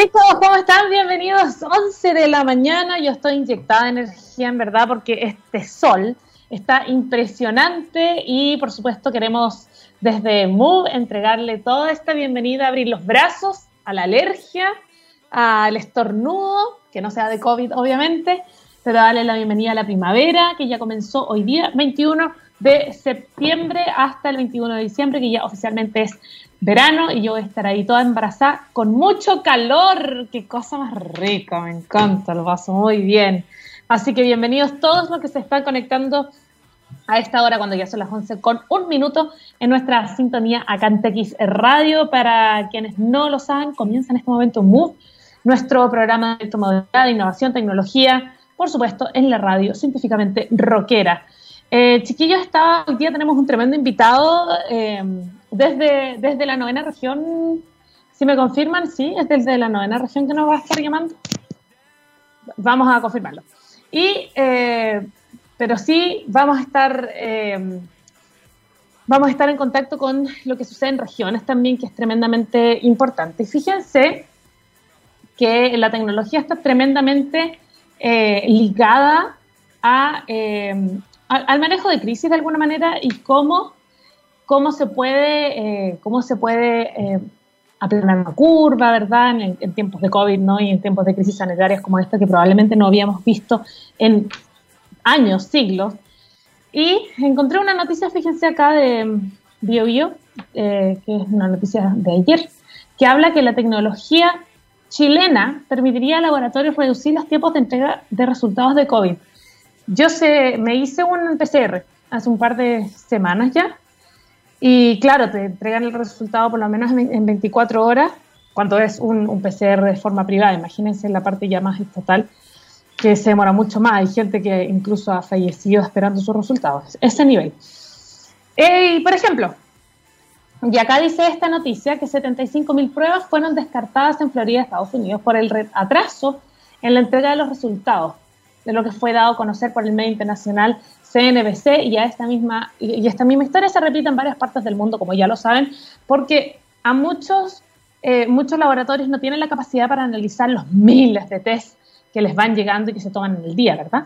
Chicos, ¿cómo están? Bienvenidos. 11 de la mañana. Yo estoy inyectada de energía, en verdad, porque este sol está impresionante y, por supuesto, queremos desde Move entregarle toda esta bienvenida, abrir los brazos a la alergia, al estornudo, que no sea de COVID, obviamente, pero darle la bienvenida a la primavera, que ya comenzó hoy día, 21 de septiembre hasta el 21 de diciembre, que ya oficialmente es verano y yo voy a estar ahí toda embarazada con mucho calor. Qué cosa más rica, me encanta, lo paso muy bien. Así que bienvenidos todos los que se están conectando a esta hora, cuando ya son las 11 con un minuto, en nuestra sintonía acá en Radio. Para quienes no lo saben, comienza en este momento MOVE, nuestro programa de electromovilidad, de innovación, tecnología, por supuesto, en la radio, científicamente rockera. Eh, chiquillos, hoy día tenemos un tremendo invitado. Eh, desde, desde la novena región, si me confirman, sí, es desde la novena región que nos va a estar llamando. Vamos a confirmarlo. Y, eh, pero sí, vamos a estar, eh, vamos a estar en contacto con lo que sucede en regiones también, que es tremendamente importante. Fíjense que la tecnología está tremendamente eh, ligada a, al manejo de crisis de alguna manera y cómo cómo se puede, eh, cómo se puede eh, aplanar una curva, ¿verdad? En, tiempos de COVID, ¿no? Y en tiempos de crisis sanitarias como esta que probablemente no habíamos visto en años, siglos. Y encontré una noticia, fíjense acá, de BioBio, eh, que es una noticia de ayer, que habla que la tecnología chilena permitiría a laboratorios reducir los tiempos de entrega de resultados de COVID. Yo sé, me hice un PCR hace un par de semanas ya y claro, te entregan el resultado por lo menos en 24 horas, cuando es un, PCR de forma privada. Imagínense la parte ya más estatal, que se demora mucho más. Hay gente que incluso ha fallecido esperando sus resultados. Ese nivel. Y, por ejemplo, y acá dice esta noticia que 75.000 pruebas fueron descartadas en Florida, Estados Unidos, por el atraso en la entrega de los resultados de lo que fue dado a conocer por el medio internacional CNBC y, a esta misma, y esta misma historia se repite en varias partes del mundo, como ya lo saben, porque a muchos, eh, muchos laboratorios no tienen la capacidad para analizar los miles de test que les van llegando y que se toman en el día, ¿verdad?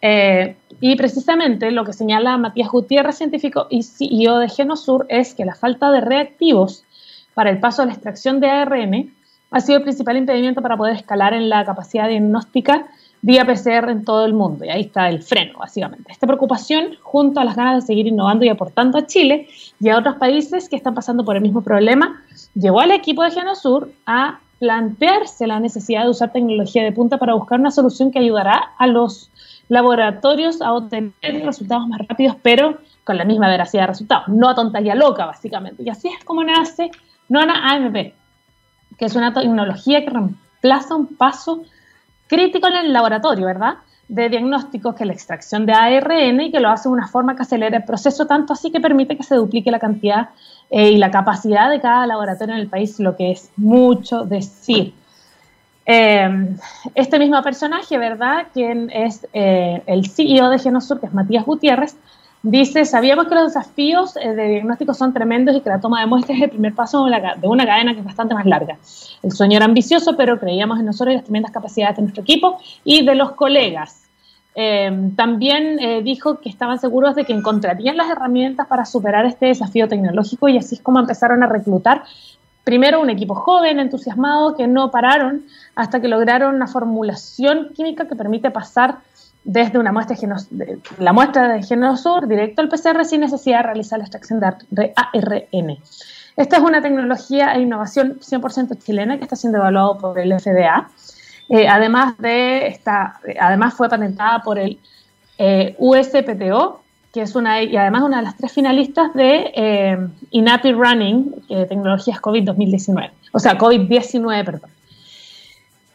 Eh, y precisamente lo que señala Matías Gutiérrez, científico y CEO de Genosur, es que la falta de reactivos para el paso a la extracción de ARN ha sido el principal impedimento para poder escalar en la capacidad diagnóstica vía PCR en todo el mundo. Y ahí está el freno, básicamente. Esta preocupación, junto a las ganas de seguir innovando y aportando a Chile y a otros países que están pasando por el mismo problema, llevó al equipo de Genosur a plantearse la necesidad de usar tecnología de punta para buscar una solución que ayudará a los laboratorios a obtener resultados más rápidos, pero con la misma veracidad de resultados, no a tontería loca, básicamente. Y así es como nace Nona AMP, que es una tecnología que reemplaza un paso crítico en el laboratorio, ¿verdad? De diagnósticos que la extracción de ARN y que lo hace de una forma que acelera el proceso, tanto así que permite que se duplique la cantidad eh, y la capacidad de cada laboratorio en el país, lo que es mucho decir. Eh, este mismo personaje, ¿verdad? Quien es eh, el CEO de Genosur, que es Matías Gutiérrez, Dice, sabíamos que los desafíos eh, de diagnóstico son tremendos y que la toma de muestras es el primer paso de una cadena que es bastante más larga. El sueño era ambicioso, pero creíamos en nosotros y las tremendas capacidades de nuestro equipo y de los colegas. Eh, también eh, dijo que estaban seguros de que encontrarían las herramientas para superar este desafío tecnológico y así es como empezaron a reclutar primero un equipo joven, entusiasmado, que no pararon hasta que lograron una formulación química que permite pasar desde una muestra de la muestra de Genosur directo al PCR sin necesidad de realizar la extracción de ARN. Esta es una tecnología e innovación 100% chilena que está siendo evaluado por el FDA. Eh, además, de esta, además fue patentada por el eh, USPTO, que es una, y además una de las tres finalistas de eh, INAPI Running, tecnologías COVID 2019, o sea, COVID-19, perdón.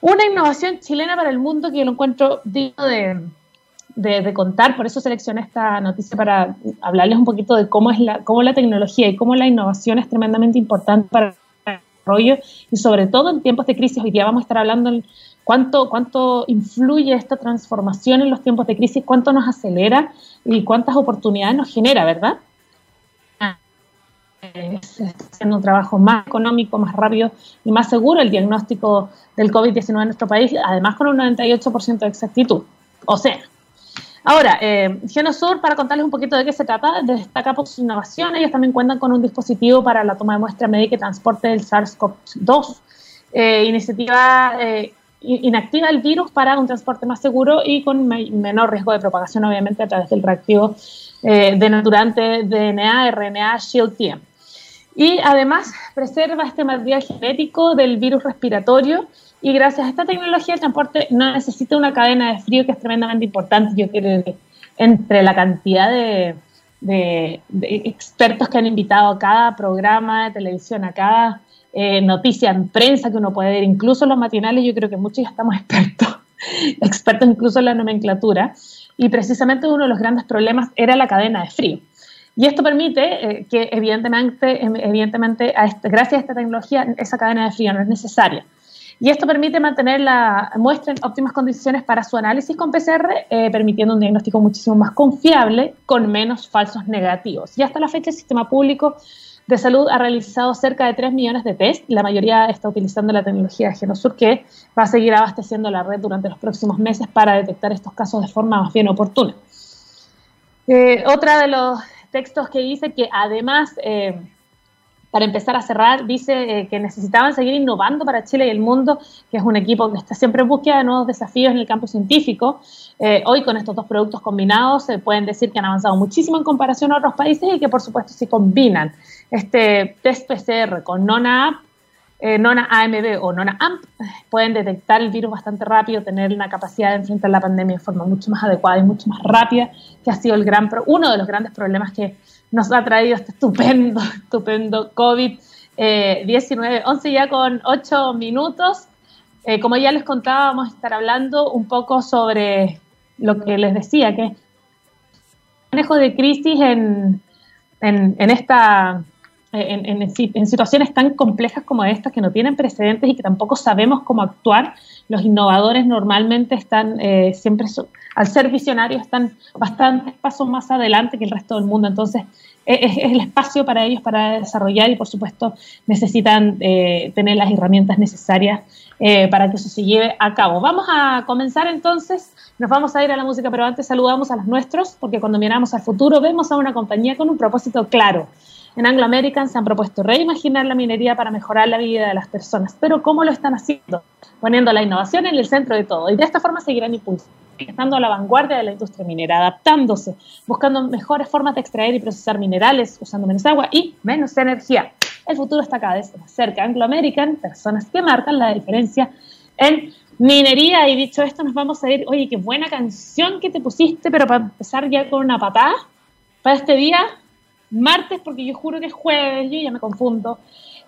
Una innovación chilena para el mundo que yo lo encuentro digno de, de, contar, por eso seleccioné esta noticia para hablarles un poquito de cómo es la, cómo la tecnología y cómo la innovación es tremendamente importante para el desarrollo y sobre todo en tiempos de crisis. Hoy día vamos a estar hablando de cuánto, cuánto influye esta transformación en los tiempos de crisis, cuánto nos acelera y cuántas oportunidades nos genera, ¿verdad? haciendo un trabajo más económico, más rápido y más seguro el diagnóstico del COVID-19 en nuestro país, además con un 98% de exactitud. O sea, ahora, eh, Genosur, para contarles un poquito de qué se trata, destaca por sus innovaciones. Ellos también cuentan con un dispositivo para la toma de muestra médica y transporte del SARS-CoV-2, eh, iniciativa eh, inactiva el virus para un transporte más seguro y con menor riesgo de propagación, obviamente, a través del reactivo denaturante DNA, RNA, Shield-TM. Y además preserva este material genético del virus respiratorio y gracias a esta tecnología el transporte no necesita una cadena de frío que es tremendamente importante. Yo creo que entre la cantidad de, expertos que han invitado a cada programa de televisión, a cada eh, noticia en prensa que uno puede ver, incluso los matinales, yo creo que muchos ya estamos expertos, expertos incluso en la nomenclatura, y precisamente uno de los grandes problemas era la cadena de frío. Y esto permite eh, que evidentemente, em, evidentemente este, gracias a esta tecnología, esa cadena de frío no es necesaria. Y esto permite mantener la muestra en óptimas condiciones para su análisis con PCR, eh, permitiendo un diagnóstico muchísimo más confiable, con menos falsos negativos. Y hasta la fecha el sistema público de Salud ha realizado cerca de 3 millones de test. La mayoría está utilizando la tecnología de Genosur, que va a seguir abasteciendo la red durante los próximos meses para detectar estos casos de forma más bien oportuna. Eh, otra de los textos que dice que además, eh, para empezar a cerrar, dice eh, que necesitaban seguir innovando para Chile y el mundo, que es un equipo que está siempre en búsqueda de nuevos desafíos en el campo científico. hoy con estos dos productos combinados se pueden decir que han avanzado muchísimo en comparación a otros países y que por supuesto se combinan este test PCR con Nona eh, Nona AMB o Nona AMP pueden detectar el virus bastante rápido, tener una capacidad de enfrentar la pandemia de forma mucho más adecuada y mucho más rápida, que ha sido el gran uno de los grandes problemas que nos ha traído este estupendo, estupendo COVID-19. Eh, 11 ya con 8 minutos. Eh, como ya les contaba, vamos a estar hablando un poco sobre lo que les decía, que manejo de crisis en, en esta en, situaciones tan complejas como estas que no tienen precedentes y que tampoco sabemos cómo actuar, los innovadores normalmente están eh, siempre, al ser visionarios, están bastantes pasos más adelante que el resto del mundo. Entonces, e, es, el espacio para ellos para desarrollar y, por supuesto, necesitan eh, tener las herramientas necesarias eh, para que eso se lleve a cabo. Vamos a comenzar entonces. Nos vamos a ir a la música, pero antes saludamos a los nuestros, porque cuando miramos al futuro vemos a una compañía con un propósito claro en Anglo American se han propuesto reimaginar la minería para mejorar la vida de las personas. Pero ¿cómo lo están haciendo? Poniendo la innovación en el centro de todo. Y de esta forma seguirán impulsando estando a la vanguardia de la industria minera, adaptándose, buscando mejores formas de extraer y procesar minerales, usando menos agua y menos energía. El futuro está cada vez más cerca. Anglo American, personas que marcan la diferencia en minería. Y dicho esto, nos vamos a ir. Oye, qué buena canción que te pusiste, pero para empezar ya con una patada para este día martes, porque yo juro que es jueves, yo ya me confundo.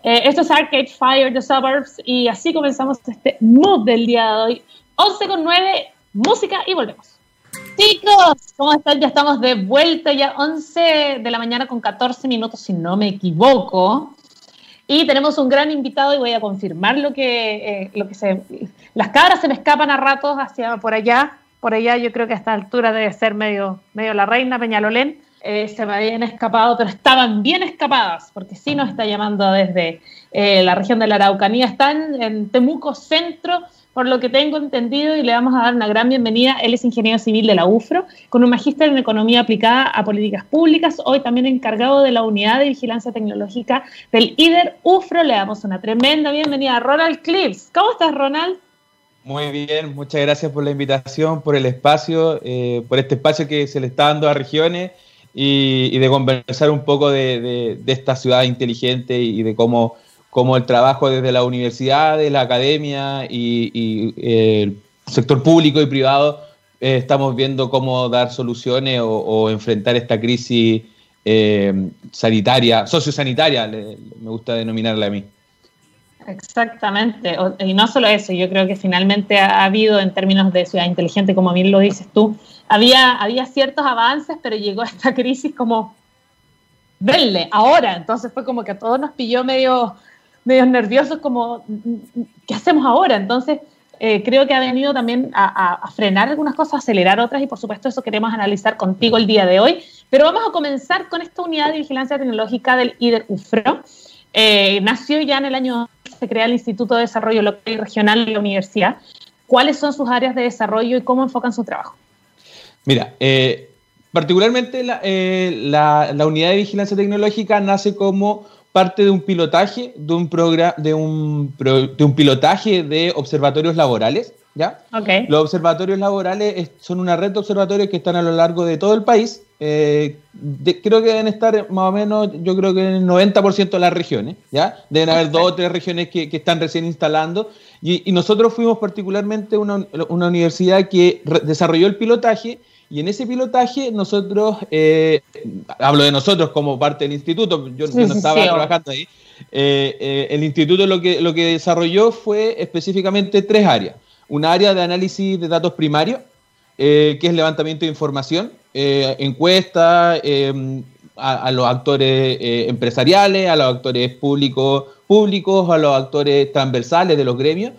Eh, esto es Arcade Fire, The Suburbs, y así comenzamos este mood del día de hoy. 11 con 9, música y volvemos. Chicos, ¿cómo están? Ya estamos de vuelta, ya 11 de la mañana con 14 minutos, si no me equivoco. Y tenemos un gran invitado y voy a confirmar lo que, eh, lo que se... Las cabras se me escapan a ratos hacia por allá. Por allá yo creo que a esta altura debe ser medio, medio la reina Peñalolén eh, se me habían escapado, pero estaban bien escapadas, porque sí nos está llamando desde eh, la región de la Araucanía. Están en Temuco Centro, por lo que tengo entendido, y le vamos a dar una gran bienvenida. Él es ingeniero civil de la UFRO, con un magíster en economía aplicada a políticas públicas, hoy también encargado de la unidad de vigilancia tecnológica del IDER UFRO. Le damos una tremenda bienvenida a Ronald Clips. ¿Cómo estás, Ronald? Muy bien, muchas gracias por la invitación, por el espacio, eh, por este espacio que se le está dando a regiones y, de conversar un poco de, esta ciudad inteligente y de cómo, cómo, el trabajo desde la universidad, de la academia y, el sector público y privado eh, estamos viendo cómo dar soluciones o, enfrentar esta crisis eh, sanitaria, sociosanitaria, me gusta denominarla a mí. Exactamente, y no solo eso, yo creo que finalmente ha, habido en términos de ciudad inteligente, como bien lo dices tú, había, había ciertos avances, pero llegó esta crisis como, venle, ahora, entonces fue como que a todos nos pilló medio, medio nerviosos, como, ¿qué hacemos ahora? Entonces, eh, creo que ha venido también a, frenar algunas cosas, acelerar otras y por supuesto eso queremos analizar contigo el día de hoy. Pero vamos a comenzar con esta unidad de vigilancia tecnológica del IDER UFRO. Eh, nació ya en el año, se crea el Instituto de Desarrollo Local y Regional de la Universidad. ¿Cuáles son sus áreas de desarrollo y cómo enfocan su trabajo? Mira, eh, particularmente eh, la, la, unidad de vigilancia tecnológica nace como parte de un pilotaje, de un, de un, de un pilotaje de observatorios laborales. ¿ya? Okay. Los observatorios laborales son una red de observatorios que están a lo largo de todo el país. Eh, creo que deben estar más o menos, yo creo que en el 90% de las regiones, ¿ya? Deben haber dos o tres regiones que, que están recién instalando. Y, y, nosotros fuimos particularmente una, una universidad que desarrolló el pilotaje y en ese pilotaje nosotros, eh, hablo de nosotros como parte del instituto, yo, no estaba trabajando ahí, eh, eh, el instituto lo que, lo que desarrolló fue específicamente tres áreas. Un área de análisis de datos primarios, que es levantamiento de información, encuesta a, a, los actores empresariales, a los actores públicos, públicos, a los actores transversales de los gremios.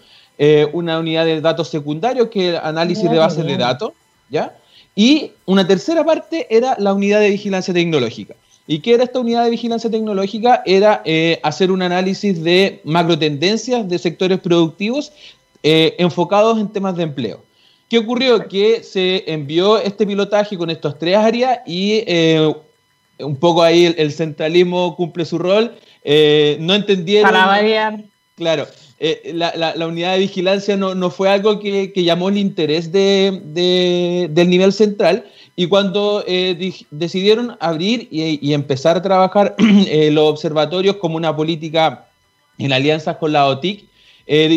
una unidad de datos secundarios, que es análisis de bases de datos, ¿ya? Y una tercera parte era la unidad de vigilancia tecnológica. ¿Y qué era esta unidad de vigilancia tecnológica? Era eh, hacer un análisis de macro tendencias de sectores productivos eh, enfocados en temas de empleo. ¿Qué ocurrió? Que se envió este pilotaje con estas tres áreas y eh, un poco ahí el, centralismo cumple su rol. no entendieron. Para variar. Claro, eh, la, unidad de vigilancia no, fue algo que, llamó el interés de, del nivel central. Y cuando eh, decidieron abrir y, empezar a trabajar eh, los observatorios como una política en alianzas con la OTIC,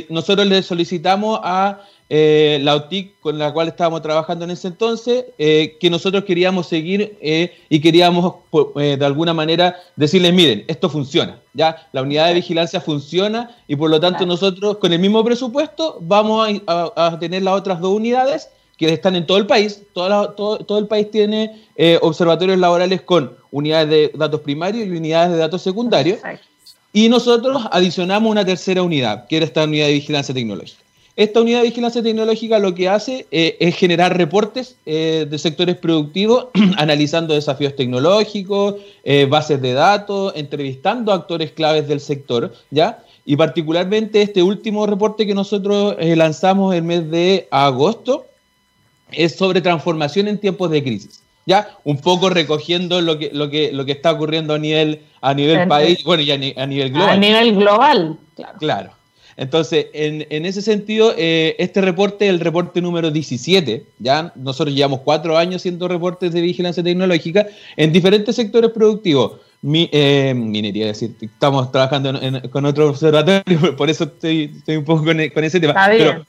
nosotros le solicitamos a eh, la OTIC con la cual estábamos trabajando en ese entonces, eh, que nosotros queríamos seguir eh, y queríamos de alguna manera decirles, miren, esto funciona, ya la unidad de vigilancia funciona y por lo tanto nosotros con el mismo presupuesto vamos a, tener las otras dos unidades que están en todo el país, todo, el país tiene observatorios laborales con unidades de datos primarios y unidades de datos secundarios. Y nosotros adicionamos una tercera unidad, que era esta unidad de vigilancia tecnológica. Esta unidad de vigilancia tecnológica lo que hace eh, es generar reportes eh, de sectores productivos, analizando desafíos tecnológicos, eh, bases de datos, entrevistando a actores claves del sector, ¿ya? Y particularmente este último reporte que nosotros lanzamos el mes de agosto es sobre transformación en tiempos de crisis. ¿ya? Un poco recogiendo lo que, lo que, lo que está ocurriendo a nivel, a nivel país, bueno, y a, nivel global. A nivel global, claro. Claro. Entonces, en, ese sentido, eh, este reporte, el reporte número 17, ya nosotros llevamos cuatro años haciendo reportes de vigilancia tecnológica en diferentes sectores productivos. Mi, eh, minería, es decir, estamos trabajando con otro observatorio, por eso estoy, un poco con, ese tema. Pero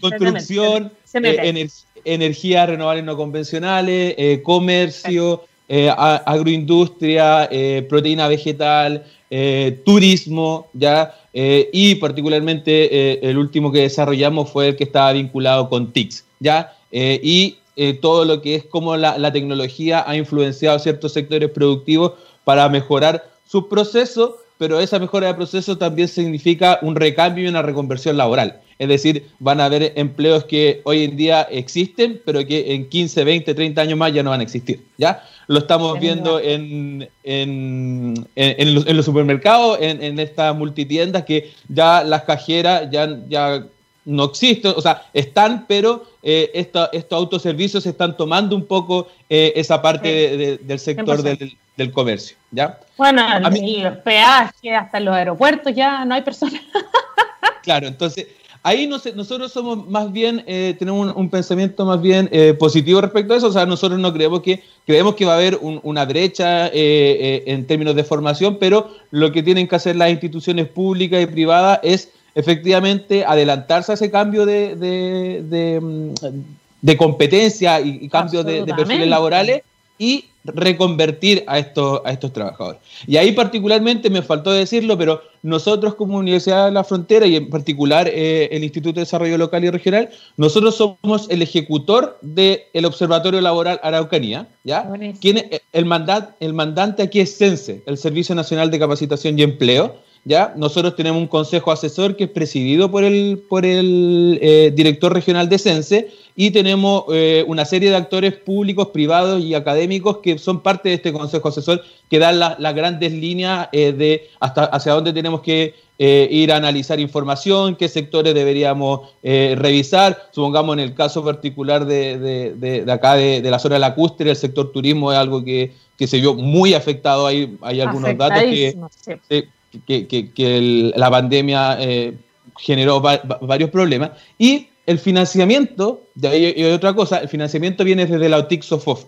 construcción, eh, energías renovables no convencionales, comercio, agroindustria, proteína vegetal, turismo, ya eh, y particularmente eh, el último que desarrollamos fue el que estaba vinculado con TICS, ¿ya? Eh, y todo lo que es cómo la, tecnología ha influenciado ciertos sectores productivos para mejorar sus procesos, pero esa mejora de procesos también significa un recambio y una reconversión laboral. Es decir, van a haber empleos que hoy en día existen, pero que en 15, 20, 30 años más ya no van a existir. ¿ya? Lo estamos viendo en, en, en, los, supermercados, en, estas multitiendas que ya las cajeras ya, ya no existen, o sea, están, pero eh, estos autoservicios están tomando un poco eh, esa parte del sector del, del, comercio, ¿ya? Bueno, los peajes, hasta los aeropuertos ya no hay personas. claro, entonces Ahí nosotros somos más bien, eh, tenemos un, pensamiento más bien eh, positivo respecto a eso, o sea, nosotros no creemos que, creemos que va a haber una brecha eh, en términos de formación, pero lo que tienen que hacer las instituciones públicas y privadas es efectivamente adelantarse a ese cambio de, de, mm, competencia y, cambio de, perfiles laborales y reconvertir a estos, a estos trabajadores. Y ahí particularmente me faltó decirlo, pero nosotros como Universidad de la Frontera y en particular eh, el Instituto de Desarrollo Local y Regional, nosotros somos el ejecutor del Observatorio Laboral Araucanía, ¿ya? ¿Quién el, mandat, el mandante aquí es CENSE, el Servicio Nacional de Capacitación y Empleo, ¿ya? Nosotros tenemos un consejo asesor que es presidido por el, por el eh, director regional de Sense y tenemos eh, una serie de actores públicos, privados y académicos que son parte de este consejo asesor que dan las grandes líneas eh, de hasta hacia dónde tenemos que ir a analizar información, qué sectores deberíamos revisar. Supongamos en el caso particular de, de, acá, de, la zona de la cúspide, el sector turismo es algo que, que se vio muy afectado. Hay, hay algunos datos que, que, la pandemia eh, generó varios problemas. Y el financiamiento, de ahí hay otra cosa, el financiamiento viene desde la OTIXOFOF.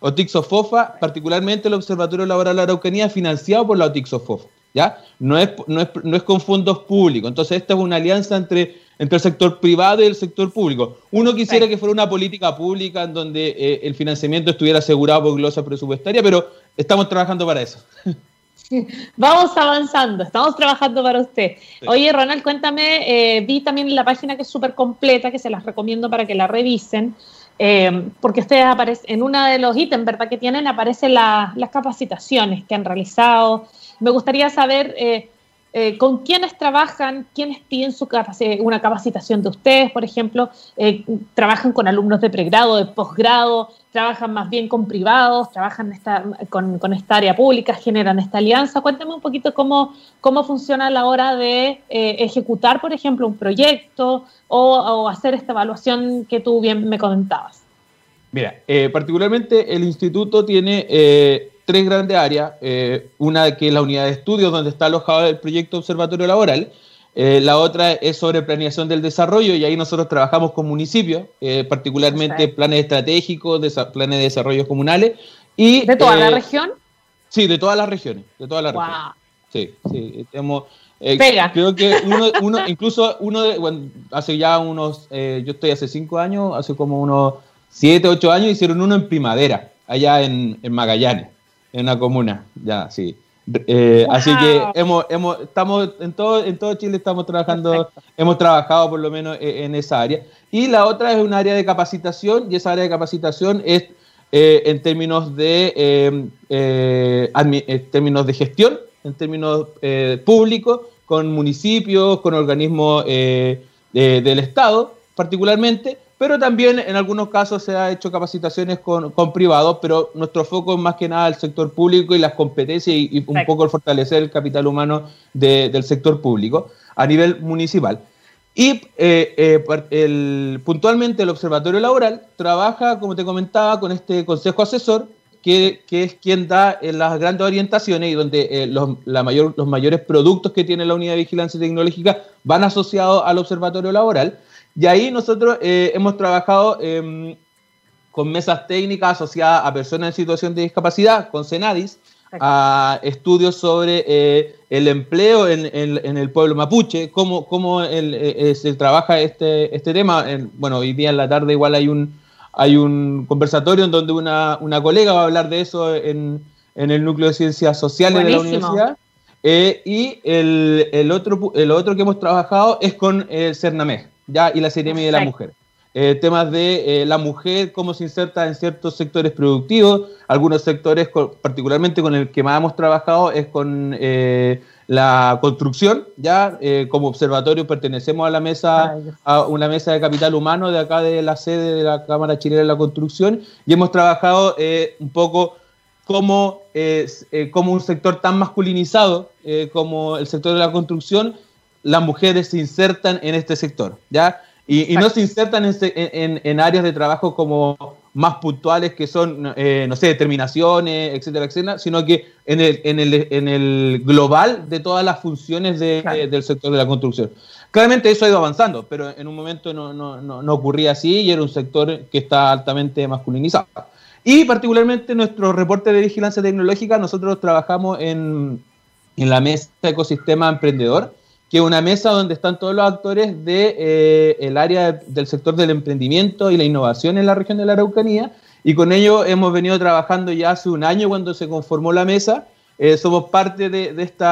OTIXOFOFA, particularmente el Observatorio Laboral de la Araucanía, financiado por la OTIXOFOF. ¿ya? No es, no, es, no es con fondos públicos. Entonces, esta es una alianza entre, entre el sector privado y el sector público. Uno quisiera que fuera una política pública en donde eh, el financiamiento estuviera asegurado por glosa presupuestaria, pero estamos trabajando para eso. Vamos avanzando, estamos trabajando para usted. Oye, Ronald, cuéntame, eh, vi también la página que es súper completa, que se las recomiendo para que la revisen, eh, porque ustedes aparecen, en uno de los ítems, ¿verdad?, que tienen, aparecen las capacitaciones que han realizado. Me gustaría saber eh, eh, con quiénes trabajan, quiénes piden su una capacitación de ustedes, por ejemplo, eh, trabajan con alumnos de pregrado, de posgrado, trabajan más bien con privados, trabajan esta, con, esta área pública, generan esta alianza. Cuéntame un poquito cómo, cómo funciona a la hora de eh, ejecutar, por ejemplo, un proyecto o, hacer esta evaluación que tú bien me comentabas. Mira, particularmente el instituto tiene tres grandes áreas. Eh, una que es la unidad de estudios donde está alojado el proyecto Observatorio Laboral. Eh, la otra es sobre planeación del desarrollo y ahí nosotros trabajamos con municipios, eh, particularmente planes estratégicos, planes de desarrollo comunales. Y, ¿De toda la región? Sí, de todas las regiones. De todas las regiones. Sí, sí. Tenemos, Pega. Creo que uno, uno incluso uno de, bueno, hace ya unos, yo estoy hace cinco años, hace como unos siete, ocho años, hicieron uno en primavera, allá en Magallanes en una comuna, ya, sí. Eh, así que hemos, hemos, estamos en todo, en todo Chile estamos trabajando, hemos trabajado por lo menos e, en, esa área. Y la otra es un área de capacitación, y esa área de capacitación es eh, en términos de em, eh, en términos de gestión, en términos públicos, con municipios, con organismos del Estado particularmente, pero también en algunos casos se ha hecho capacitaciones con, privados, pero nuestro foco es más que nada el sector público y las competencias y, un poco el fortalecer el capital humano del sector público a nivel municipal. Y eh, eh, puntualmente el Observatorio Laboral trabaja, como te comentaba, con este consejo asesor, que, es quien da eh, las grandes orientaciones y donde los, la mayor, los mayores productos que tiene la Unidad de Vigilancia Tecnológica van asociados al Observatorio Laboral. Y ahí nosotros eh, hemos trabajado em, con mesas técnicas asociadas a personas en situación de discapacidad, con Senadis, a estudios sobre eh, el empleo en, el pueblo mapuche, cómo, cómo eh, se trabaja este, este tema. bueno, hoy día en la tarde igual hay un, hay un conversatorio en donde una, una colega va a hablar de eso en, el núcleo de ciencias sociales de la universidad. y el, el, otro, el otro que hemos trabajado es con el CERNAMEG ya y la serie de la mujer. Eh, temas de eh, la mujer, cómo se inserta en ciertos sectores productivos, algunos sectores, particularmente con el que más hemos trabajado, es con eh, la construcción, ya como observatorio pertenecemos a la mesa, a una mesa de capital humano de acá de la sede de la Cámara Chilena de la Construcción, y hemos trabajado un poco como, como un sector tan masculinizado como el sector de la construcción las mujeres se insertan en este sector, ¿ya? Y, no se insertan en, áreas de trabajo como más puntuales que son, eh, no sé, determinaciones, etcétera, etcétera, sino que en el, en el, en el global de todas las funciones del sector de la construcción. Claramente eso ha ido avanzando, pero en un momento no, no, no, ocurría así y era un sector que está altamente masculinizado. Y particularmente nuestro reporte de vigilancia tecnológica, nosotros trabajamos en, en la mesa de ecosistema emprendedor, que es una mesa donde están todos los actores del de, eh, área del sector del emprendimiento y la innovación en la región de la Araucanía. Y con ello hemos venido trabajando ya hace un año cuando se conformó la mesa. Eh, somos parte de, de, este,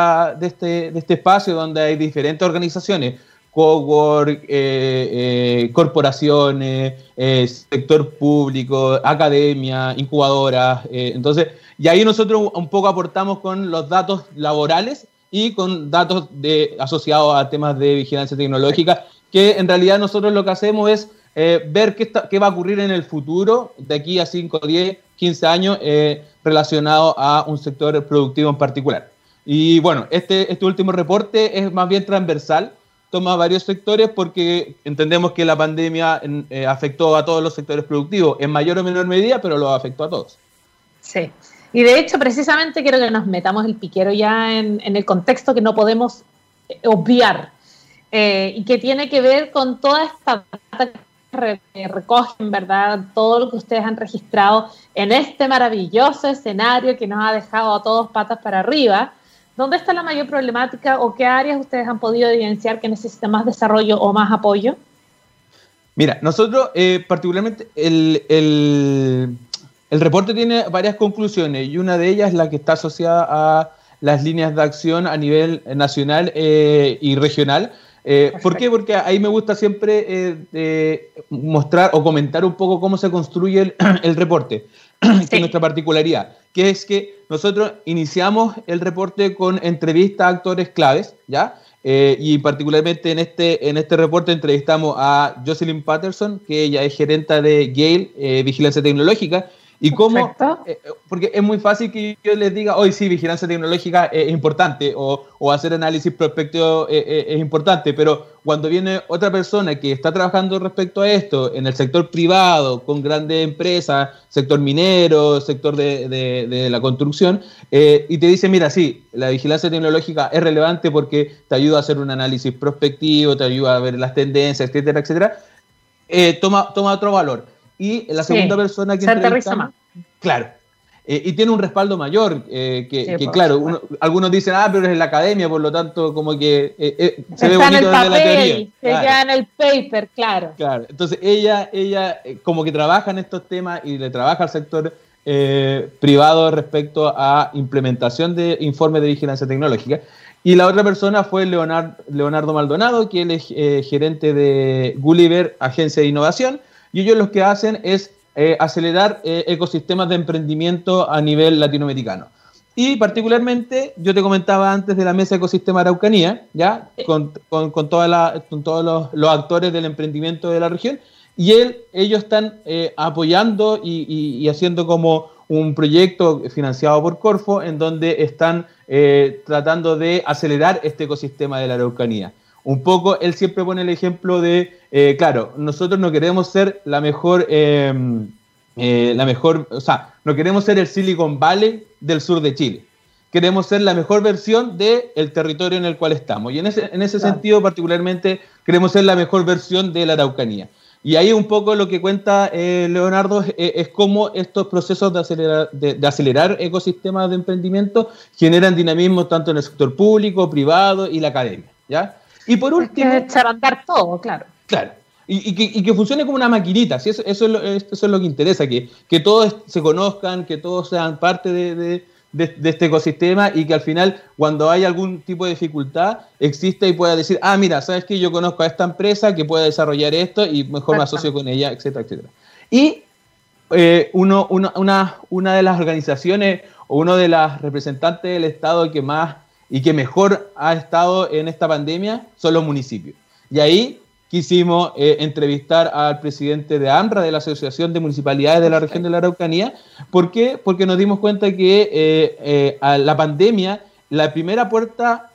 de este espacio donde hay diferentes organizaciones, cowork, eh, corporaciones, sector público, academia, incubadoras. entonces, y ahí nosotros un poco aportamos con los datos laborales y con datos asociados a temas de vigilancia tecnológica, que en realidad nosotros lo que hacemos es eh, ver qué, qué, va a ocurrir en el futuro, de aquí a 5, 10, 15 años, eh, relacionado a un sector productivo en particular. Y bueno, este, este último reporte es más bien transversal, toma varios sectores porque entendemos que la pandemia eh, afectó a todos los sectores productivos, en mayor o menor medida, pero lo afectó a todos. Sí, y de hecho precisamente quiero que nos metamos el piquero ya en, el contexto que no podemos eh, obviar eh, y que tiene que ver con toda esta data que recogen, ¿verdad? Todo lo que ustedes han registrado en este maravilloso escenario que nos ha dejado a todos patas para arriba ¿Dónde está la mayor problemática o qué áreas ustedes han podido evidenciar que necesitan más desarrollo o más apoyo? Mira, nosotros eh, particularmente el, reporte tiene varias conclusiones y una de ellas es la que está asociada a las líneas de acción a nivel nacional eh, y regional. Eh, ¿Por qué? Porque ahí me gusta siempre mostrar o comentar un poco cómo se construye el, el reporte, que es nuestra particularidad que es que nosotros iniciamos el reporte con entrevistas a actores claves, ¿ya? Eh, y particularmente en este, en este reporte entrevistamos a Jocelyn Patterson, que ella es gerenta de Gale eh, Vigilancia Tecnológica, y cómo, eh, porque es muy fácil que yo les diga, hoy sí, vigilancia tecnológica es importante o, o hacer análisis prospectivo es, importante, pero cuando viene otra persona que está trabajando respecto a esto en el sector privado, con grandes empresas, sector minero, sector de, de, la construcción, eh, y te dice, mira, sí, la vigilancia tecnológica es relevante porque te ayuda a hacer un análisis prospectivo, te ayuda a ver las tendencias, etcétera, etcétera, eh, toma, toma otro valor y la segunda persona que entrevistamos, claro, eh, y tiene un respaldo mayor, eh, que, claro, algunos dicen, ah, pero es en la academia, por lo tanto, como que eh, se ve bonito desde la teoría. Se queda en el paper, claro. Claro, entonces ella, ella como que trabaja en estos temas y le trabaja al sector privado respecto a implementación de informes de vigilancia tecnológica. Y la otra persona fue Leonardo, Leonardo Maldonado, que él es gerente de Gulliver, Agencia de Innovación, y ellos lo que hacen es eh, acelerar eh, ecosistemas de emprendimiento a nivel latinoamericano. Y particularmente, yo te comentaba antes de la mesa Ecosistema Araucanía, ¿ya? Con, con, con, toda con todos los, los, actores del emprendimiento de la región, y él, ellos están eh, apoyando y, y, y, haciendo como un proyecto financiado por Corfo, en donde están tratando de acelerar este ecosistema de la Araucanía un poco, él siempre pone el ejemplo de, eh, claro, nosotros no queremos ser la mejor, em, eh, la mejor, o sea, no queremos ser el Silicon Valley del sur de Chile. Queremos ser la mejor versión del el territorio en el cual estamos. Y en ese, en ese sentido, particularmente, queremos ser la mejor versión de la Araucanía. Y ahí un poco lo que cuenta eh, Leonardo es, cómo estos procesos de acelerar, de, de acelerar ecosistemas de emprendimiento generan dinamismo tanto en el sector público, privado y la academia. ¿ya? Y por último... que echar a andar todo, claro. Claro. Y, que, y, que, funcione como una maquinita, ¿sí? eso, eso, es lo, eso, es lo, que interesa, que, que todos se conozcan, que todos sean parte de, de, de, este ecosistema y que al final, cuando hay algún tipo de dificultad, exista y pueda decir, ah, mira, sabes que yo conozco a esta empresa que puede desarrollar esto y mejor me asocio con ella, etcétera, etcétera. Y eh, uno, una, una, una de las organizaciones o uno de las representantes del Estado que más y que mejor ha estado en esta pandemia son los municipios. Y ahí quisimos eh, entrevistar al presidente de AMRA, de la Asociación de Municipalidades de la región de la Araucanía. ¿Por qué? Porque nos dimos cuenta que eh, eh, a la pandemia, la primera puerta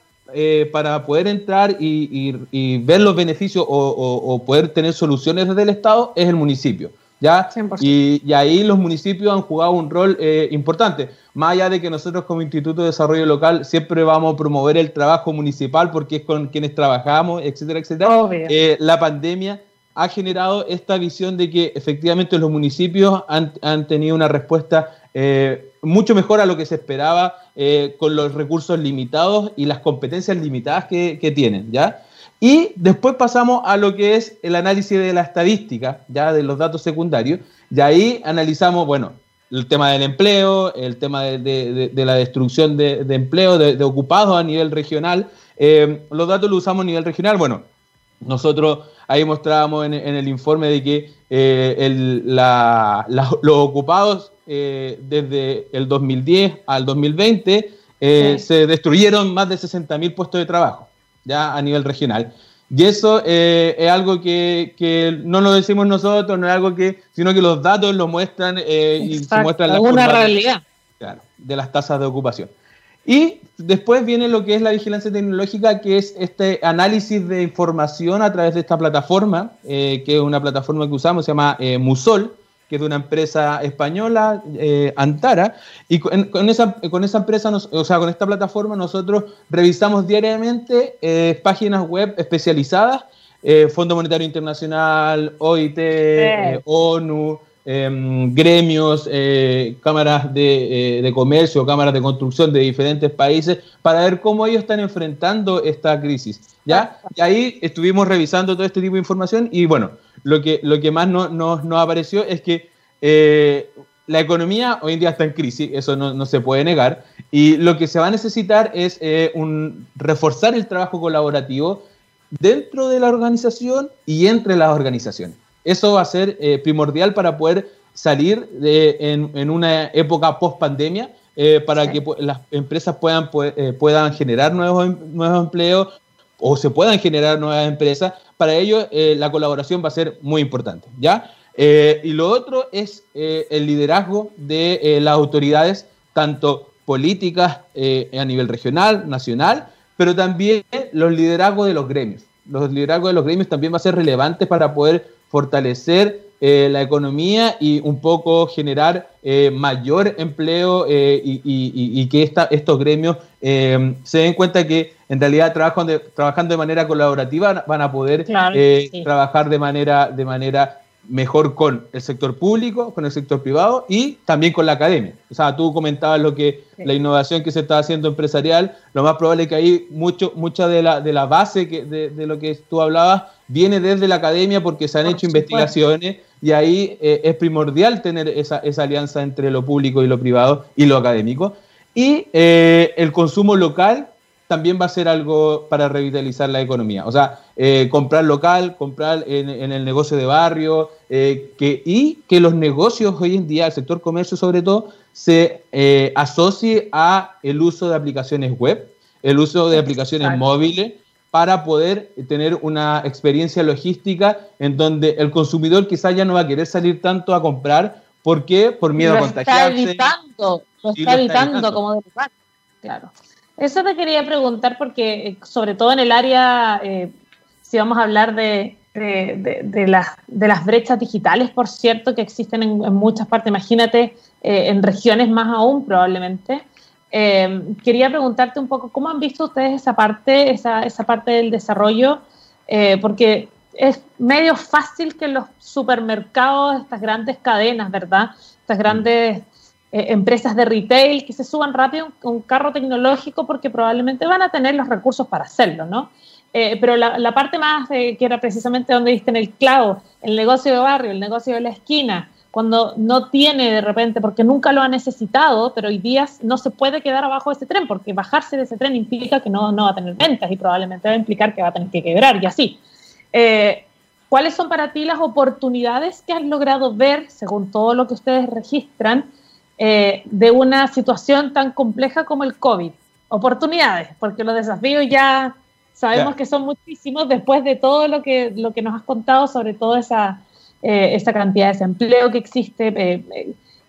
para poder entrar y, ver los beneficios o, poder tener soluciones desde el Estado es el municipio. ¿Ya? Y, ahí los municipios han jugado un rol eh, importante. Más allá de que nosotros como Instituto de Desarrollo Local siempre vamos a promover el trabajo municipal porque es con quienes trabajamos, etcétera, etcétera. Eh, la pandemia ha generado esta visión de que efectivamente los municipios han, han tenido una respuesta eh, mucho mejor a lo que se esperaba con los recursos limitados y las competencias limitadas que, que tienen, ¿ya? Y después pasamos a lo que es el análisis de la estadística, ya de los datos secundarios, y ahí analizamos, bueno, el tema del empleo, el tema de, la destrucción de, empleo, de, ocupados a nivel regional. Eh, los datos los usamos a nivel regional. Bueno, nosotros ahí mostrábamos en, el informe de que eh, los ocupados eh, desde el 2010 al 2020 se destruyeron más de 60.000 puestos de trabajo, ya a nivel regional. Y eso es algo que, no lo decimos nosotros, no es algo que, sino que los datos lo muestran y se muestran las una realidad. Claro, de las tasas de ocupación. Y después viene lo que es la vigilancia tecnológica, que es este análisis de información a través de esta plataforma, eh, que es una plataforma que usamos, se llama eh, Musol, que es de una empresa española, eh, Antara, y con, esa, con esa empresa, o sea, con esta plataforma nosotros revisamos diariamente páginas web especializadas, Fondo Monetario Internacional, OIT, ONU, Em, gremios, eh, cámaras de, eh, de, comercio, cámaras de construcción de diferentes países, para ver cómo ellos están enfrentando esta crisis. ¿ya? Y ahí estuvimos revisando todo este tipo de información y bueno, lo que, lo que más nos no, apareció es que eh, la economía hoy en día está en crisis, eso no, no, se puede negar, y lo que se va a necesitar es un, reforzar el trabajo colaborativo dentro de la organización y entre las organizaciones. Eso va a ser eh, primordial para poder salir de, en, una época post pandemia, eh, para que las empresas puedan, eh, puedan generar nuevos, em, nuevos empleos o se puedan generar nuevas empresas. Para ello, la colaboración va a ser muy importante. ¿ya? y lo otro es el liderazgo de las autoridades, tanto políticas a nivel regional, nacional, pero también los liderazgos de los gremios. Los liderazgos de los gremios también va a ser relevantes para poder fortalecer eh, la economía y un poco generar eh, mayor empleo eh, y, que estos gremios se den cuenta que en realidad trabajan de, trabajando de manera colaborativa van a poder trabajar de manera, de manera mejor con el sector público, con el sector privado y también con la academia. O sea, tú comentabas lo que la innovación que se está haciendo empresarial, lo más probable es que ahí mucho, mucha de la, de la base que, de, lo que tú hablabas viene desde la academia porque se han hecho investigaciones y ahí eh, es primordial tener esa, esa, alianza entre lo público y lo privado y lo académico. Y eh, el consumo local también va a ser algo para revitalizar la economía. O sea, eh, comprar local, comprar en, el negocio de barrio, eh, que, y que los negocios hoy en día, el sector comercio sobre todo, se eh, asocie a el uso de aplicaciones web, el uso de aplicaciones móviles, para poder tener una experiencia logística en donde el consumidor quizás ya no va a querer salir tanto a comprar. ¿Por qué? Por miedo a contagiarse. Está evitando, lo está, evitando, como de Claro. Eso te quería preguntar porque, eh, sobre todo en el área, eh, si vamos a hablar de, de, las, de, las, brechas digitales, por cierto, que existen en, muchas partes, imagínate eh, en regiones más aún probablemente. quería preguntarte un poco, ¿cómo han visto ustedes esa parte, esa, esa parte del desarrollo? porque es medio fácil que los supermercados, estas grandes cadenas, ¿verdad? Estas grandes eh, empresas de retail que se suban rápido a un, carro tecnológico porque probablemente van a tener los recursos para hacerlo, ¿no? Eh, pero la, parte más que era precisamente donde diste en el clavo, el negocio de barrio, el negocio de la esquina, cuando no tiene de repente, porque nunca lo ha necesitado, pero hoy día no se puede quedar abajo de ese tren, porque bajarse de ese tren implica que no, no va a tener ventas y probablemente va a implicar que va a tener que quebrar y así. Eh, ¿Cuáles son para ti las oportunidades que has logrado ver, según todo lo que ustedes registran, eh, de una situación tan compleja como el COVID. Oportunidades, porque los desafíos ya sabemos que son muchísimos después de todo lo que, lo que nos has contado sobre toda esa, eh, esa cantidad de desempleo que existe,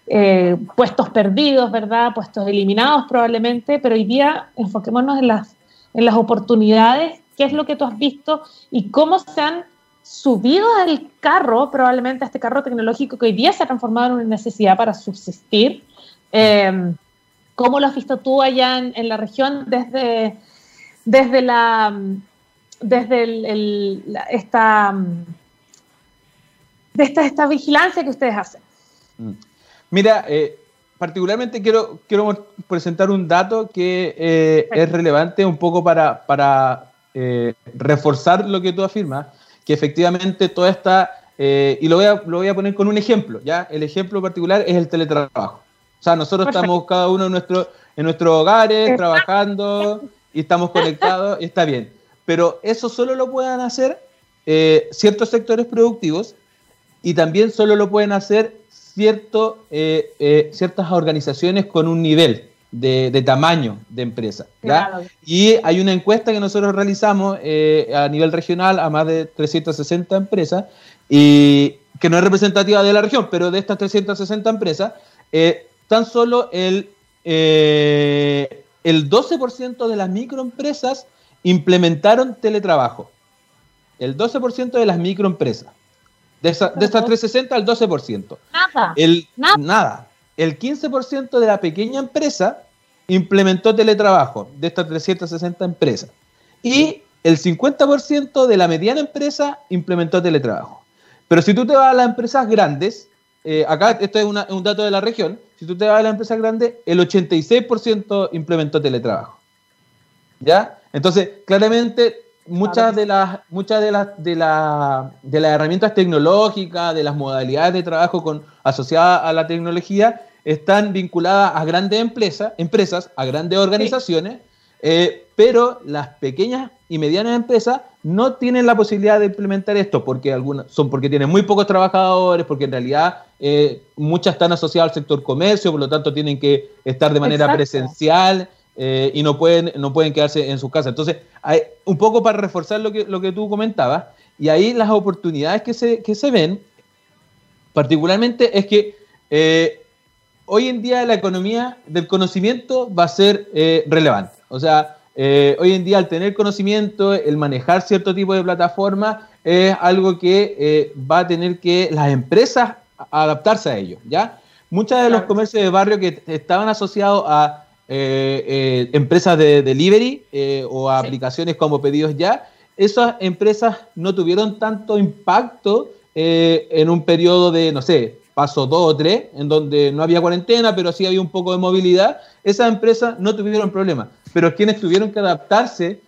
eh, puestos perdidos, ¿verdad? Puestos eliminados probablemente, pero hoy día enfoquémonos en las, en las oportunidades, qué es lo que tú has visto y cómo se han subido al carro, probablemente a este carro tecnológico que hoy día se ha transformado en una necesidad para subsistir. Eh, ¿Cómo lo has visto tú allá en, la región desde, desde la desde el, esta, de esta, vigilancia que ustedes hacen? Mm. Mira, eh, particularmente quiero, quiero presentar un dato que eh, es relevante un poco para, para reforzar lo que tú afirmas que efectivamente toda esta, eh, y lo voy, a, lo voy a poner con un ejemplo, ¿ya? El ejemplo particular es el teletrabajo. O sea, nosotros estamos cada uno en, nuestro, en nuestros hogares, trabajando, y estamos conectados, y está bien. Pero eso solo lo pueden hacer eh, ciertos sectores productivos y también solo lo pueden hacer cierto, eh, ciertas organizaciones con un nivel. De, tamaño de empresa. Y hay una encuesta que nosotros realizamos eh, a nivel regional a más de 360 empresas, y que no es representativa de la región, pero de estas 360 empresas, eh, tan solo el, eh, el 12% de las microempresas implementaron teletrabajo. El 12% de las microempresas. De, esa, de estas 360 al 12%. Nada. El, nada. nada. El 15% de la pequeña empresa implementó teletrabajo, de estas 360 empresas. Y el 50% de la mediana empresa implementó teletrabajo. Pero si tú te vas a las empresas grandes, eh, acá esto es un dato de la región, si tú te vas a las empresas grandes, el 86% implementó teletrabajo. ¿Ya? Entonces, claramente, muchas de las, muchas de las, de, la, de las herramientas tecnológicas, de las modalidades de trabajo con, asociadas a la tecnología, están vinculadas a grandes empresas, empresas a grandes organizaciones, eh, pero las pequeñas y medianas empresas no tienen la posibilidad de implementar esto porque algunas son porque tienen muy pocos trabajadores, porque en realidad eh, muchas están asociadas al sector comercio, por lo tanto tienen que estar de manera presencial eh, y no pueden, no pueden quedarse en sus casas. Entonces, hay, un poco para reforzar lo que, lo que tú comentabas, y ahí las oportunidades que se, que se ven, particularmente es que eh, hoy en día la economía del conocimiento va a ser relevante. O sea, hoy en día al tener conocimiento, el manejar cierto tipo de plataforma es algo que va a tener que las empresas adaptarse a ello, ¿ya? Muchos de los comercios de barrio que estaban asociados a eh, eh, empresas de delivery eh, o a aplicaciones como pedidos ya, esas empresas no tuvieron tanto impacto en un periodo de, no sé, paso dos o tres, en donde no había cuarentena, pero sí había un poco de movilidad, esas empresas no tuvieron problema. Pero quienes tuvieron que adaptarse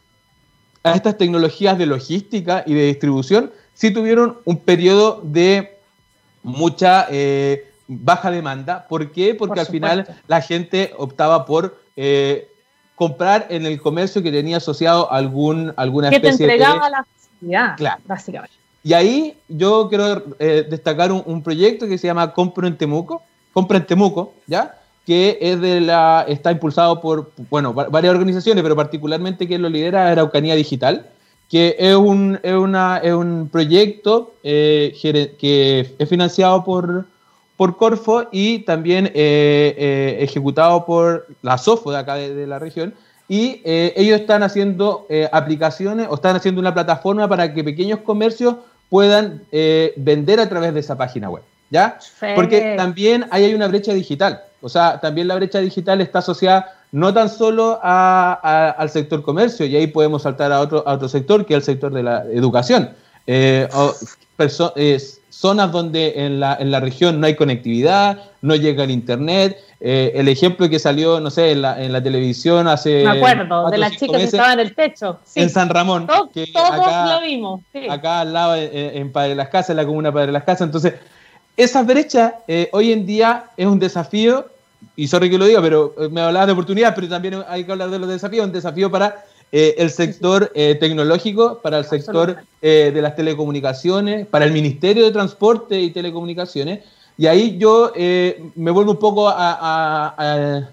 a estas tecnologías de logística y de distribución, sí tuvieron un periodo de mucha eh, baja demanda. ¿Por qué? Porque al final la gente optaba por eh, comprar en el comercio que tenía asociado algún, alguna especie de... Que te entregaba la facilidad, básicamente. Y ahí yo quiero eh, destacar un, proyecto que se llama Compro en Temuco, Compra en Temuco, ¿ya? que es de la, está impulsado por, bueno, varias organizaciones, pero particularmente quien lo lidera es Araucanía Digital, que es un, es una, es un proyecto eh, que es financiado por, por Corfo y también eh, eh, ejecutado por la SOFO de acá de, la región. Y ellos están haciendo aplicaciones o están haciendo una plataforma para que pequeños comercios puedan vender a través de esa página web. ¿Ya? Porque también ahí hay una brecha digital. O sea, también la brecha digital está asociada no tan solo al sector comercio, y ahí podemos saltar a otro, a otro sector, que es el sector de la educación. Eh, zonas donde en la, en la, región no hay conectividad, no llega el internet. Eh, el ejemplo que salió, no sé, en la, en la televisión hace. Me acuerdo, de la chica que estaba en el techo. En San Ramón. que todos acá, lo vimos. Acá al lado, en, Padre de las Casas, en la comuna Padre de las Casas. Entonces, esa brecha eh, hoy en día es un desafío y sorry que lo diga, pero eh, me hablabas de oportunidad, pero también hay que hablar de los desafíos, un desafío para eh, el sector eh, tecnológico, para el sector de las telecomunicaciones, para el Ministerio de Transporte y Telecomunicaciones. Y ahí yo me vuelvo un poco a,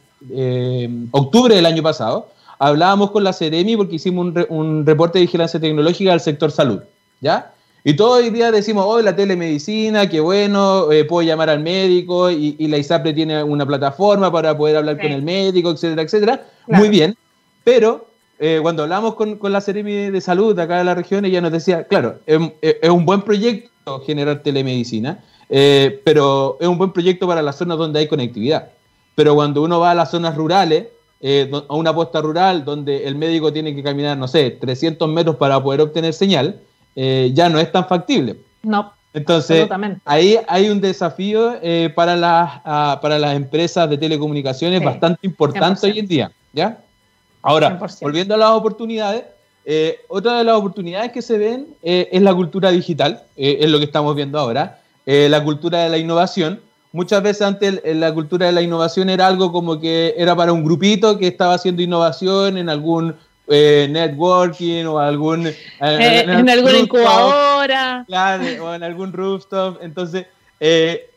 octubre del año pasado. Hablábamos con la Ceremi porque hicimos un, un reporte de vigilancia tecnológica al sector salud. ¿Ya? Y todo hoy día decimos, oh, la telemedicina, qué bueno, eh, puedo llamar al médico y, la ISAPRE tiene una plataforma para poder hablar con el médico, etcétera, etcétera. Muy bien, pero eh, cuando hablamos con, la Seremi de Salud acá de la región, ella nos decía, claro, es, un buen proyecto generar telemedicina, eh, pero es un buen proyecto para las zonas donde hay conectividad. Pero cuando uno va a las zonas rurales, a una posta rural donde el médico tiene que caminar, no sé, 300 metros para poder obtener señal, eh, ya no es tan factible. No. Entonces, ahí hay un desafío eh, para, las, ah, para las empresas de telecomunicaciones bastante importante hoy en día. ¿ya? Ahora, volviendo a las oportunidades, eh, otra de las oportunidades que se ven es la cultura digital, es lo que estamos viendo ahora, la cultura de la innovación. Muchas veces antes la cultura de la innovación era algo como que era para un grupito que estaba haciendo innovación en algún eh, networking o algún... Eh, en, alguna incubadora. Claro, o en algún rooftop. Entonces, eh,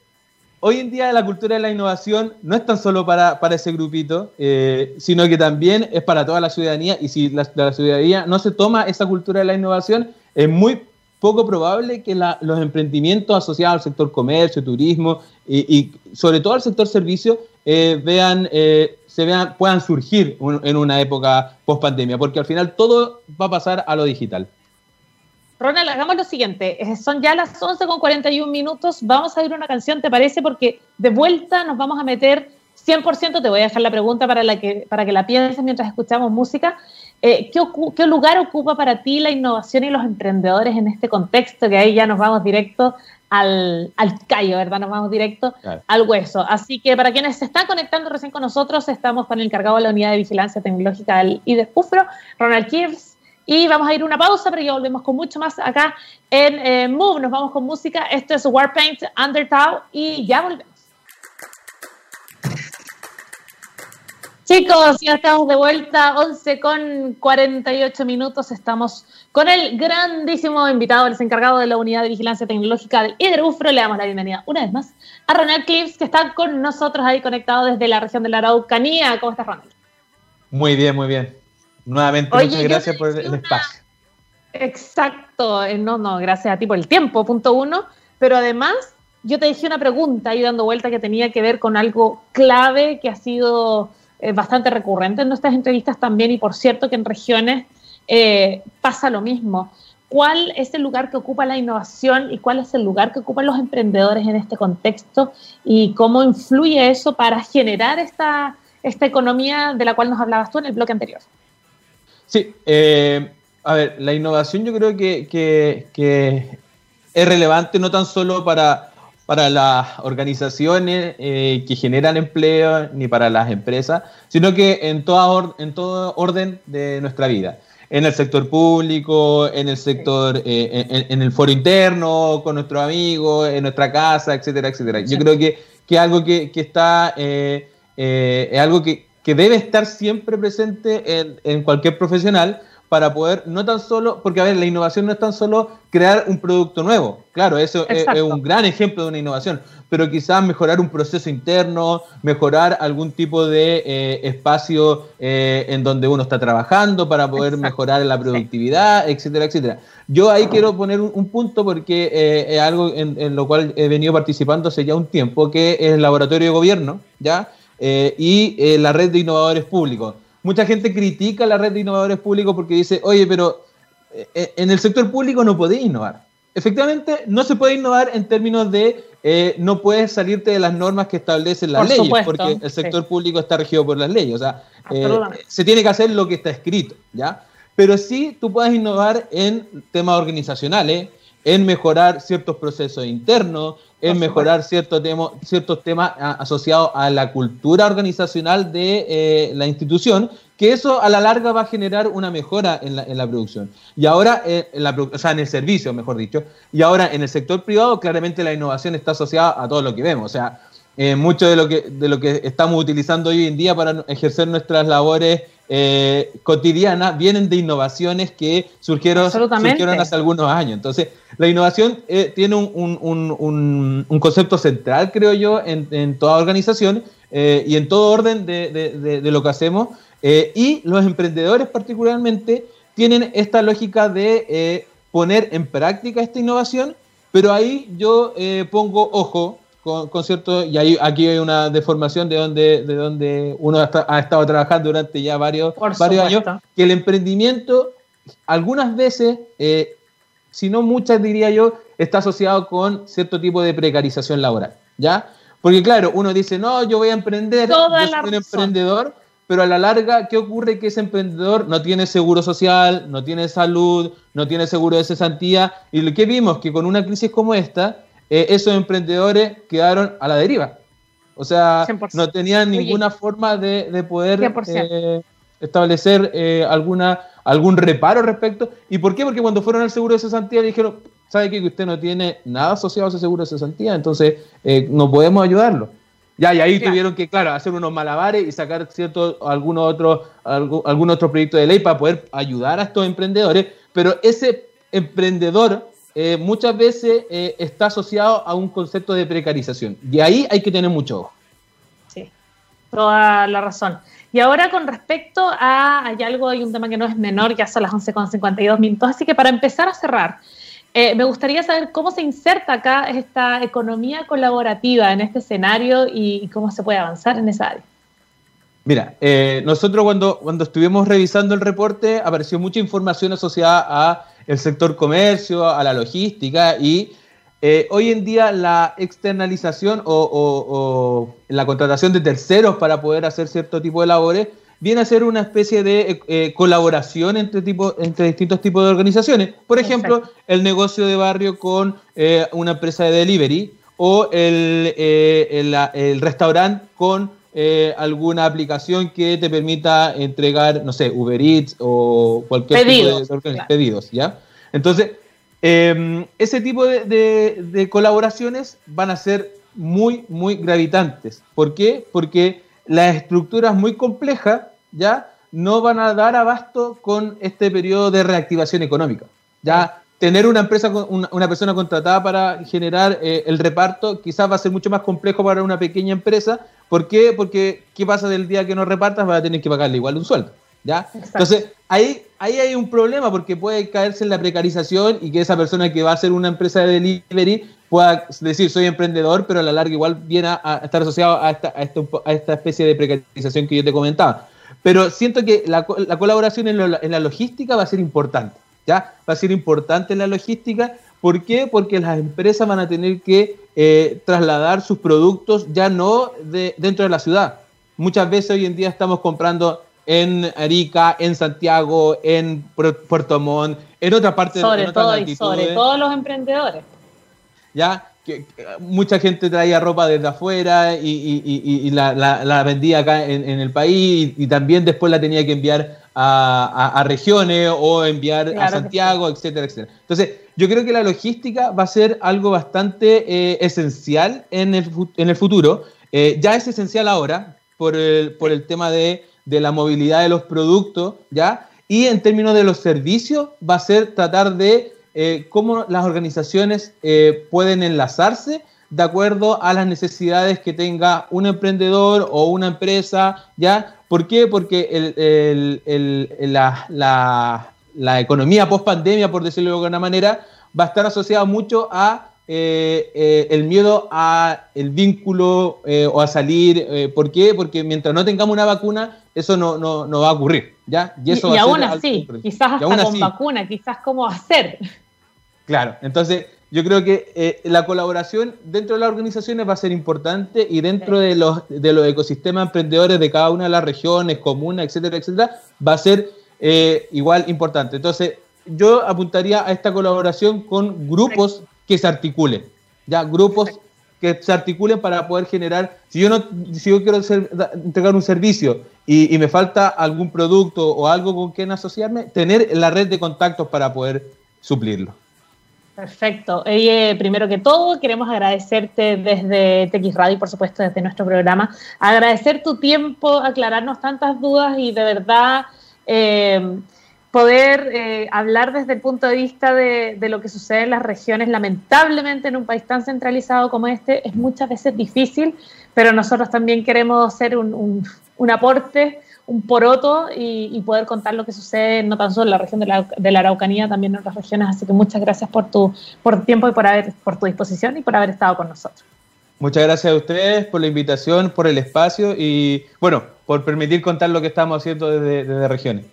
hoy en día la cultura de la innovación no es tan solo para, ese grupito, eh, sino que también es para toda la ciudadanía. Y si la, ciudadanía no se toma esa cultura de la innovación, es muy poco probable que los emprendimientos asociados al sector comercio, turismo y, sobre todo al sector servicio eh, vean, eh, se vean, puedan surgir en una época post pandemia, porque al final todo va a pasar a lo digital. Ronald, hagamos lo siguiente. Eh, son ya las 11 con 41 minutos. Vamos a ir una canción, ¿te parece? Porque de vuelta nos vamos a meter 100%. Te voy a dejar la pregunta para, la que, para que la pienses mientras escuchamos música. Eh, ¿qué, lugar ocupa para ti la innovación y los emprendedores en este contexto? Que ahí ya nos vamos directo al, al callo, ¿verdad? Nos vamos directo al hueso. Así que para quienes se están conectando recién con nosotros, estamos con el encargado de la unidad de vigilancia tecnológica del IDEFUFRO, Ronald Kiers y vamos a ir a una pausa, pero ya volvemos con mucho más acá en eh, Move. Nos vamos con música. Esto es Warpaint Undertow y ya volvemos. Chicos, ya estamos de vuelta, 11 con 48 minutos. Estamos con el grandísimo invitado, el encargado de la unidad de vigilancia tecnológica del Hidrobufro. Le damos la bienvenida una vez más a Ronald Clips, que está con nosotros ahí conectado desde la región de la Araucanía. ¿Cómo estás, Ronald? Muy bien, muy bien. Nuevamente, muchas gracias por el espacio. Exacto, eh, no, no, gracias a ti por el tiempo, punto uno. Pero además, yo te dije una pregunta ahí dando vuelta que tenía que ver con algo clave que ha sido eh, bastante recurrente en nuestras entrevistas también, y por cierto que en regiones eh, pasa lo mismo. ¿Cuál es el lugar que ocupa la innovación y cuál es el lugar que ocupan los emprendedores en este contexto y cómo influye eso para generar esta, esta economía de la cual nos hablabas tú en el bloque anterior? Sí, eh, a ver, la innovación yo creo que, es relevante no tan solo para, para las organizaciones eh, que generan empleo ni para las empresas, sino que en, toda en todo orden de nuestra vida. En el sector público, en el sector, eh, en, el foro interno, con nuestros amigos, en nuestra casa, etcétera, etcétera. Yo creo que, que algo que, que está, es algo que, que debe estar siempre presente en, en, cualquier profesional para poder, no tan solo, porque a ver, la innovación no es tan solo crear un producto nuevo, claro, eso es, un gran ejemplo de una innovación, pero quizás mejorar un proceso interno, mejorar algún tipo de eh, espacio eh, en donde uno está trabajando para poder mejorar la productividad, etcétera, etcétera. Yo ahí quiero poner un, punto porque eh, es algo en, en, lo cual he venido participando hace ya un tiempo, que es el laboratorio de gobierno, ¿ya? Y la red de innovadores públicos. Mucha gente critica la red de innovadores públicos porque dice, oye, pero eh, en el sector público no podéis innovar. Efectivamente, no se puede innovar en términos de no puedes salirte de las normas que establecen las leyes, porque el sector público está regido por las leyes. O sea, se tiene que hacer lo que está escrito, ¿ya? Pero sí tú puedes innovar en temas organizacionales, en mejorar ciertos procesos internos, en mejorar ciertos temas asociados a la cultura organizacional de eh, la institución, que eso a la larga va a generar una mejora en la, producción. Y ahora, eh, en la, o sea, en el servicio, mejor dicho, y ahora en el sector privado, claramente la innovación está asociada a todo lo que vemos. O sea, eh, mucho de lo, que, de lo que estamos utilizando hoy en día para ejercer nuestras labores eh, cotidianas vienen de innovaciones que surgieron, surgieron, hace algunos años. Entonces, la innovación eh, tiene un, un, un, concepto central, creo yo, en, en toda organización eh, y en todo orden de, de, de, lo que hacemos. y los emprendedores particularmente tienen esta lógica de poner en práctica esta innovación, pero ahí yo pongo ojo, con, cierto, y ahí, aquí hay una deformación de donde, de donde uno ha, estado trabajando durante ya varios, varios años, que el emprendimiento algunas veces, eh, si no muchas diría yo, está asociado con cierto tipo de precarización laboral, ¿ya? Porque claro, uno dice, no, yo voy a emprender, yo soy un emprendedor, pero a la larga, ¿qué ocurre? Que ese emprendedor no tiene seguro social, no tiene salud, no tiene seguro de cesantía, y lo que vimos que con una crisis como esta, eh, esos emprendedores quedaron a la deriva. O sea, no tenían ninguna forma de, poder eh, establecer eh, alguna, algún reparo respecto. ¿Y por qué? Porque cuando fueron al seguro de cesantía dijeron, ¿sabe qué? que usted no tiene nada asociado a ese seguro de cesantía? Entonces, no podemos ayudarlo. Ya, y ahí tuvieron que, claro, hacer unos malabares y sacar cierto, algunos otros algún otro proyecto de ley para poder ayudar a estos emprendedores. Pero ese emprendedor eh, muchas veces eh, está asociado a un concepto de precarización. Y ahí hay que tener mucho ojo. Sí, toda la razón. Y ahora con respecto a, hay algo, hay un tema que no es menor, ya son las 11.52 minutos, así que para empezar a cerrar, eh, me gustaría saber cómo se inserta acá esta economía colaborativa en este escenario y, cómo se puede avanzar en esa área. Mira, eh, nosotros cuando, cuando estuvimos revisando el reporte apareció mucha información asociada a el sector comercio, a la logística y eh, hoy en día la externalización o, la contratación de terceros para poder hacer cierto tipo de labores viene a ser una especie de eh, eh, colaboración entre, tipo, entre distintos tipos de organizaciones. Por ejemplo, el negocio de barrio con una empresa de delivery o el, el, restaurante con alguna aplicación que te permita entregar, no sé, Uber Eats o cualquier tipo de, pedidos, ¿ya? Entonces, Em, ese tipo de, colaboraciones van a ser muy, muy gravitantes. ¿Por qué? Porque las estructuras muy complejas ya no van a dar abasto con este periodo de reactivación económica. Ya tener una empresa, una, una persona contratada para generar eh, el reparto quizás va a ser mucho más complejo para una pequeña empresa. ¿Por qué? Porque ¿qué pasa del día que no repartas? Va a tener que pagarle igual un sueldo. ¿ya? Entonces, ahí, ahí hay un problema porque puede caerse en la precarización y que esa persona que va a hacer una empresa de delivery pueda decir soy emprendedor, pero a la larga igual viene a, estar asociado a esta, a, esta, especie de precarización que yo te comentaba. Pero siento que la, colaboración en, la logística va a ser importante, ¿ya? Va a ser importante en la logística. ¿Por qué? Porque las empresas van a tener que eh, trasladar sus productos ya no de, dentro de la ciudad. Muchas veces hoy en día estamos comprando en Arica, en Santiago, en Puerto Montt, en otra parte sobre de todo y sobre todos los emprendedores. Ya, que, mucha gente traía ropa desde afuera y, la, vendía acá en, el país y, también después la tenía que enviar a, regiones o enviar a Santiago, etcétera, etcétera. Entonces, yo creo que la logística va a ser algo bastante eh, esencial en el, en el futuro. Eh, ya es esencial ahora por el, por el tema de de la movilidad de los productos, ¿ya? Y en términos de los servicios, va a ser tratar de eh, cómo las organizaciones eh, pueden enlazarse de acuerdo a las necesidades que tenga un emprendedor o una empresa, ¿ya? ¿Por qué? Porque la, economía post pandemia, por decirlo de alguna manera, va a estar asociada mucho a eh, el miedo a el vínculo o a salir. ¿Por qué? Porque mientras no tengamos una vacuna, eso no, no, no, va a ocurrir, ¿ya? Y, eso y aún así, quizás hasta con vacuna, quizás cómo hacer. Claro, entonces yo creo que eh, la colaboración dentro de las organizaciones va a ser importante y dentro de, los, de los ecosistemas emprendedores de cada una de las regiones, comunas, etcétera, etcétera, va a ser eh, igual importante. Entonces, yo apuntaría a esta colaboración con grupos que se articulen, ya grupos que se articulen para poder generar, si yo no, si yo quiero entregar un servicio y, me falta algún producto o algo con quien asociarme, tener la red de contactos para poder suplirlo. Perfecto. Primero que todo, queremos agradecerte desde TX Radio y, por supuesto, desde nuestro programa. Agradecer tu tiempo, aclararnos tantas dudas y de verdad eh, poder eh, hablar desde el punto de vista de, lo que sucede en las regiones, lamentablemente en un país tan centralizado como este, es muchas veces difícil, pero nosotros también queremos ser un, aporte, un poroto y, poder contar lo que sucede no tan solo en la región de la, de la, Araucanía, también en otras regiones. Así que muchas gracias por tu, por tiempo y por, haber, por tu disposición y por haber estado con nosotros. Muchas gracias a ustedes por la invitación, por el espacio y, bueno, por permitir contar lo que estamos haciendo desde, desde regiones.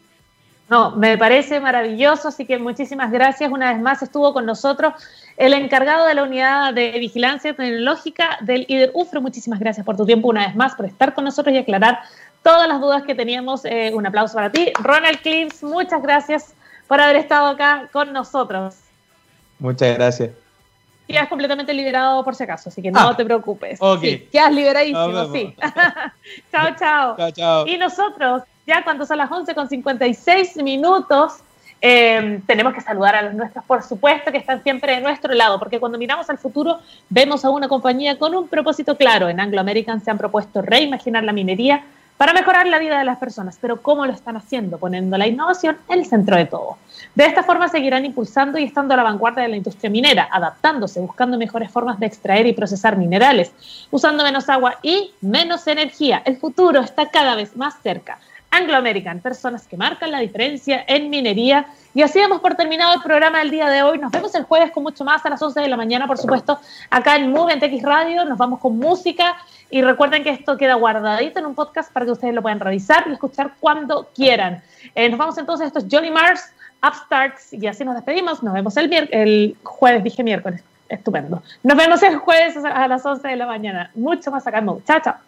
No, me parece maravilloso, así que muchísimas gracias. Una vez más estuvo con nosotros el encargado de la unidad de vigilancia tecnológica del IDER UFRO. Muchísimas gracias por tu tiempo una vez más, por estar con nosotros y aclarar todas las dudas que teníamos. Eh, un aplauso para ti. Ronald Clips, muchas gracias por haber estado acá con nosotros. Muchas gracias. has completamente liberado por si acaso, así que no ah, te preocupes. Ok. Sí, quedas liberadísimo, sí. chao, chao. Chao, chao. Y nosotros ya cuando son las 11 con 56 minutos, eh, tenemos que saludar a los nuestros, por supuesto, que están siempre de nuestro lado, porque cuando miramos al futuro vemos a una compañía con un propósito claro. En Anglo American se han propuesto reimaginar la minería para mejorar la vida de las personas. Pero ¿cómo lo están haciendo? Poniendo la innovación en el centro de todo. De esta forma seguirán impulsando y estando a la vanguardia de la industria minera, adaptándose, buscando mejores formas de extraer y procesar minerales, usando menos agua y menos energía. El futuro está cada vez más cerca. Anglo American, personas que marcan la diferencia en minería. Y así hemos por terminado el programa del día de hoy. Nos vemos el jueves con mucho más a las 11 de la mañana, por supuesto, acá en Move, en Radio. Nos vamos con música y recuerden que esto queda guardadito en un podcast para que ustedes lo puedan revisar y escuchar cuando quieran. Eh, nos vamos entonces, esto es Johnny Mars, Upstarts, y así nos despedimos. Nos vemos el, el jueves, dije miércoles. Estupendo. Nos vemos el jueves a las 11 de la mañana. Mucho más acá en Move. Chao, chao.